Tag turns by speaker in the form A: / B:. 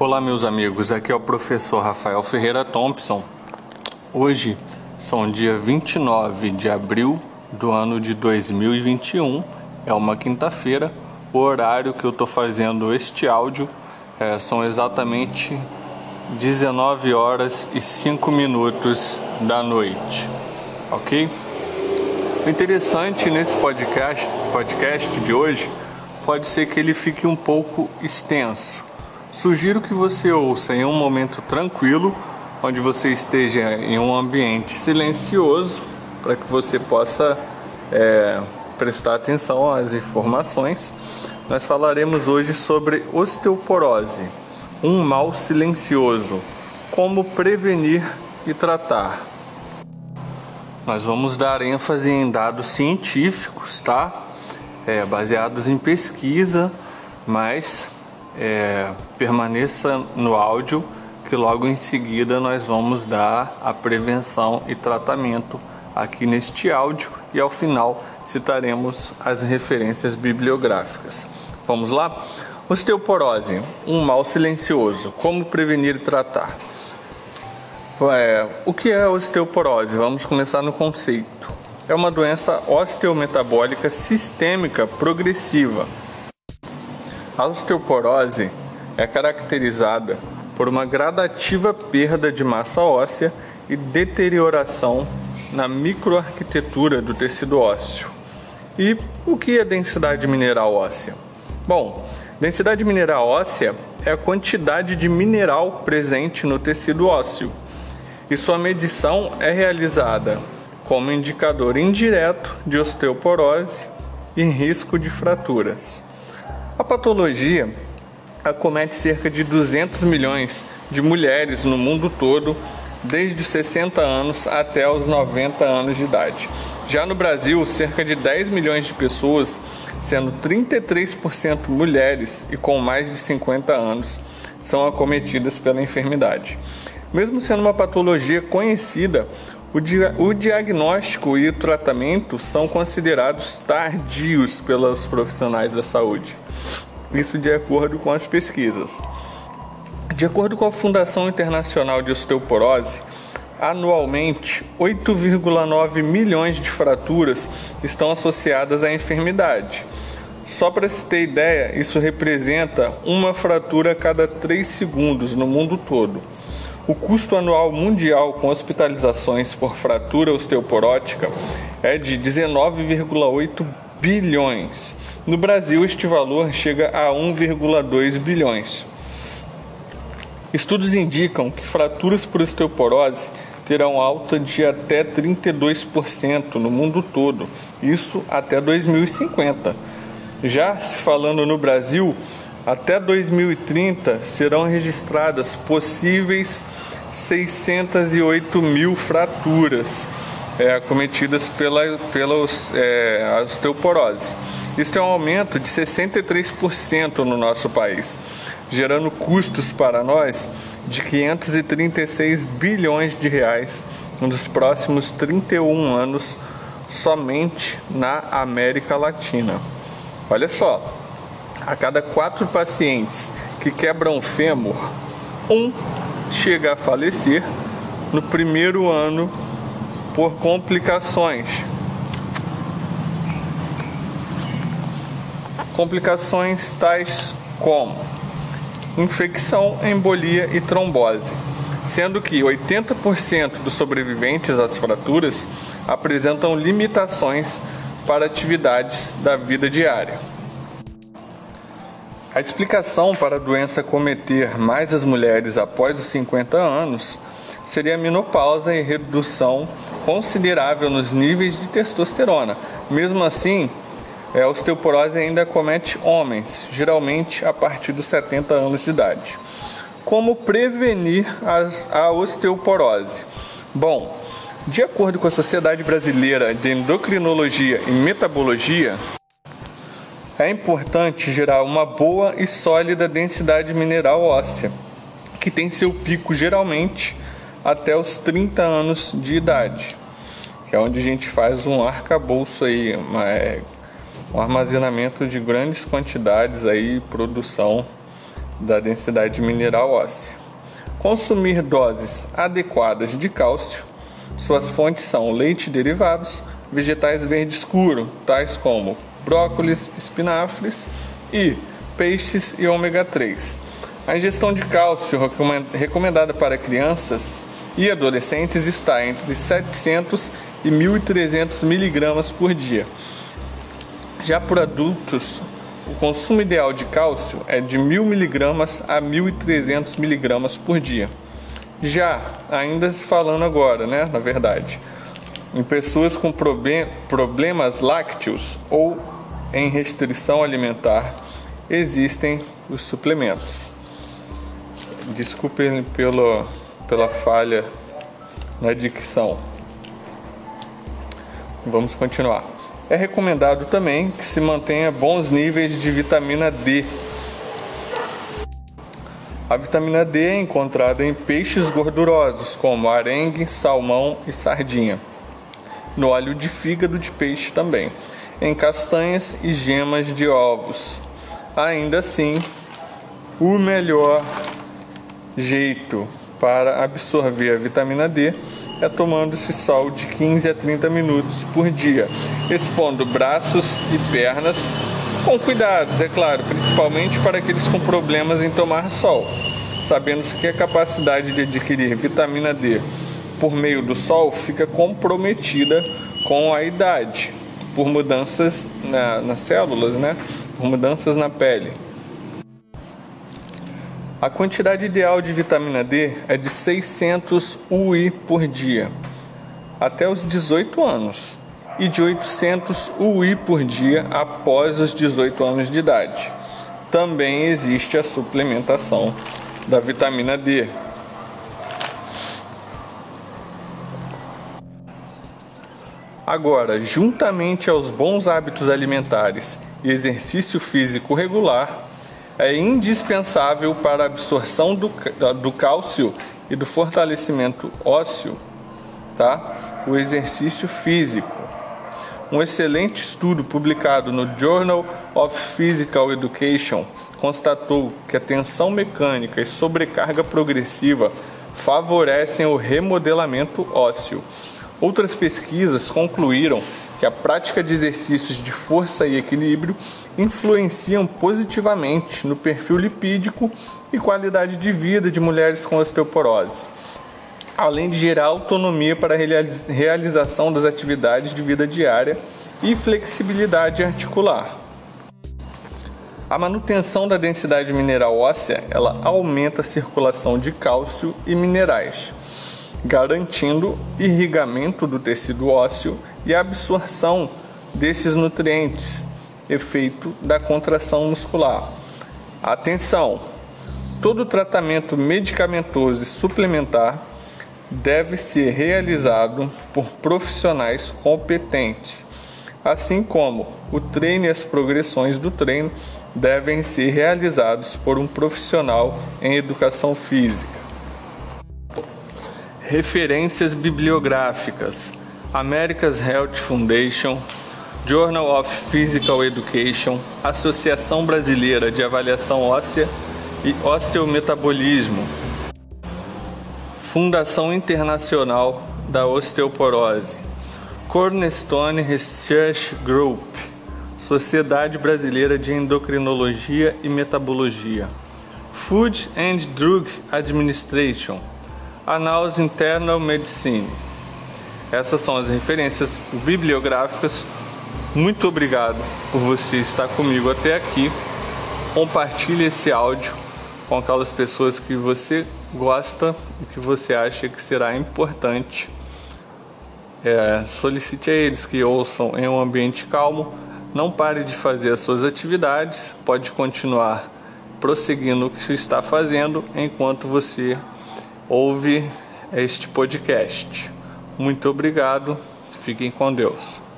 A: Olá, meus amigos. Aqui é o professor Rafael Ferreira Thompson. Hoje são dia 29 de abril do ano de 2021. É uma quinta-feira. O horário que eu estou fazendo este áudio é, são exatamente 19 horas e 5 minutos da noite. Ok? O interessante nesse podcast, podcast de hoje pode ser que ele fique um pouco extenso. Sugiro que você ouça em um momento tranquilo, onde você esteja em um ambiente silencioso, para que você possa é, prestar atenção às informações. Nós falaremos hoje sobre osteoporose, um mal silencioso, como prevenir e tratar. Nós vamos dar ênfase em dados científicos, tá? É, baseados em pesquisa, mas é, permaneça no áudio que logo em seguida nós vamos dar a prevenção e tratamento aqui neste áudio e ao final citaremos as referências bibliográficas. Vamos lá? Osteoporose, um mal silencioso. Como prevenir e tratar? É, o que é osteoporose? Vamos começar no conceito. É uma doença osteometabólica sistêmica progressiva. A osteoporose é caracterizada por uma gradativa perda de massa óssea e deterioração na microarquitetura do tecido ósseo. E o que é densidade mineral óssea? Bom, densidade mineral óssea é a quantidade de mineral presente no tecido ósseo e sua medição é realizada como indicador indireto de osteoporose e risco de fraturas. A patologia acomete cerca de 200 milhões de mulheres no mundo todo, desde os 60 anos até os 90 anos de idade. Já no Brasil, cerca de 10 milhões de pessoas, sendo 33% mulheres e com mais de 50 anos, são acometidas pela enfermidade. Mesmo sendo uma patologia conhecida, o, dia, o diagnóstico e o tratamento são considerados tardios pelos profissionais da saúde. Isso de acordo com as pesquisas. De acordo com a Fundação Internacional de Osteoporose, anualmente 8,9 milhões de fraturas estão associadas à enfermidade. Só para se ter ideia, isso representa uma fratura a cada 3 segundos no mundo todo. O custo anual mundial com hospitalizações por fratura osteoporótica é de 19,8 bilhões. No Brasil, este valor chega a 1,2 bilhões. Estudos indicam que fraturas por osteoporose terão alta de até 32% no mundo todo, isso até 2050. Já se falando no Brasil, até 2030 serão registradas possíveis 608 mil fraturas é, cometidas pela, pela é, osteoporose. Isso é um aumento de 63% no nosso país, gerando custos para nós de 536 bilhões de reais nos próximos 31 anos somente na América Latina. Olha só, a cada quatro pacientes que quebram fêmur, um chega a falecer no primeiro ano por complicações. Complicações tais como infecção, embolia e trombose, sendo que 80% dos sobreviventes às fraturas apresentam limitações para atividades da vida diária. A explicação para a doença cometer mais as mulheres após os 50 anos seria a menopausa e redução considerável nos níveis de testosterona. Mesmo assim, a osteoporose ainda comete homens, geralmente a partir dos 70 anos de idade. Como prevenir as, a osteoporose? Bom, de acordo com a Sociedade Brasileira de Endocrinologia e Metabologia, é importante gerar uma boa e sólida densidade mineral óssea, que tem seu pico geralmente até os 30 anos de idade, que é onde a gente faz um arcabouço aí, uma, é, um armazenamento de grandes quantidades aí, produção da densidade mineral óssea. Consumir doses adequadas de cálcio. Suas fontes são leite e derivados, vegetais verde escuro, tais como brócolis, espinafres e peixes e ômega 3. A ingestão de cálcio recomendada para crianças e adolescentes está entre 700 e 1.300 miligramas por dia. Já por adultos, o consumo ideal de cálcio é de 1.000 miligramas a 1.300 miligramas por dia. Já, ainda se falando agora, né, na verdade, em pessoas com problemas lácteos ou em restrição alimentar, existem os suplementos. Desculpem pelo, pela falha na dicção. Vamos continuar. É recomendado também que se mantenha bons níveis de vitamina D. A vitamina D é encontrada em peixes gordurosos como arengue, salmão e sardinha. No óleo de fígado de peixe também. Em castanhas e gemas de ovos. Ainda assim, o melhor jeito para absorver a vitamina D é tomando esse sol de 15 a 30 minutos por dia, expondo braços e pernas com cuidados, é claro, principalmente para aqueles com problemas em tomar sol, sabendo que a capacidade de adquirir vitamina D por meio do sol fica comprometida com a idade, por mudanças na, nas células, né? por mudanças na pele. A quantidade ideal de vitamina D é de 600 UI por dia, até os 18 anos, e de 800 UI por dia após os 18 anos de idade. Também existe a suplementação da vitamina D. Agora, juntamente aos bons hábitos alimentares e exercício físico regular, é indispensável para a absorção do, do cálcio e do fortalecimento ósseo, tá? o exercício físico. Um excelente estudo publicado no Journal of Physical Education constatou que a tensão mecânica e sobrecarga progressiva favorecem o remodelamento ósseo. Outras pesquisas concluíram que a prática de exercícios de força e equilíbrio influenciam positivamente no perfil lipídico e qualidade de vida de mulheres com osteoporose, além de gerar autonomia para a realização das atividades de vida diária e flexibilidade articular. A manutenção da densidade mineral óssea, ela aumenta a circulação de cálcio e minerais, garantindo irrigamento do tecido ósseo e absorção desses nutrientes, efeito da contração muscular. Atenção! Todo tratamento medicamentoso e suplementar deve ser realizado por profissionais competentes, assim como o treino e as progressões do treino devem ser realizados por um profissional em educação física. Referências bibliográficas: America's Health Foundation, Journal of Physical Education, Associação Brasileira de Avaliação Óssea e Osteometabolismo, Fundação Internacional da Osteoporose, Cornerstone Research Group, Sociedade Brasileira de Endocrinologia e Metabologia, Food and Drug Administration, Annals Internal Medicine. Essas são as referências bibliográficas muito obrigado por você estar comigo até aqui. Compartilhe esse áudio com aquelas pessoas que você gosta e que você acha que será importante. É, solicite a eles que ouçam em um ambiente calmo. Não pare de fazer as suas atividades. Pode continuar prosseguindo o que está fazendo enquanto você ouve este podcast. Muito obrigado. Fiquem com Deus.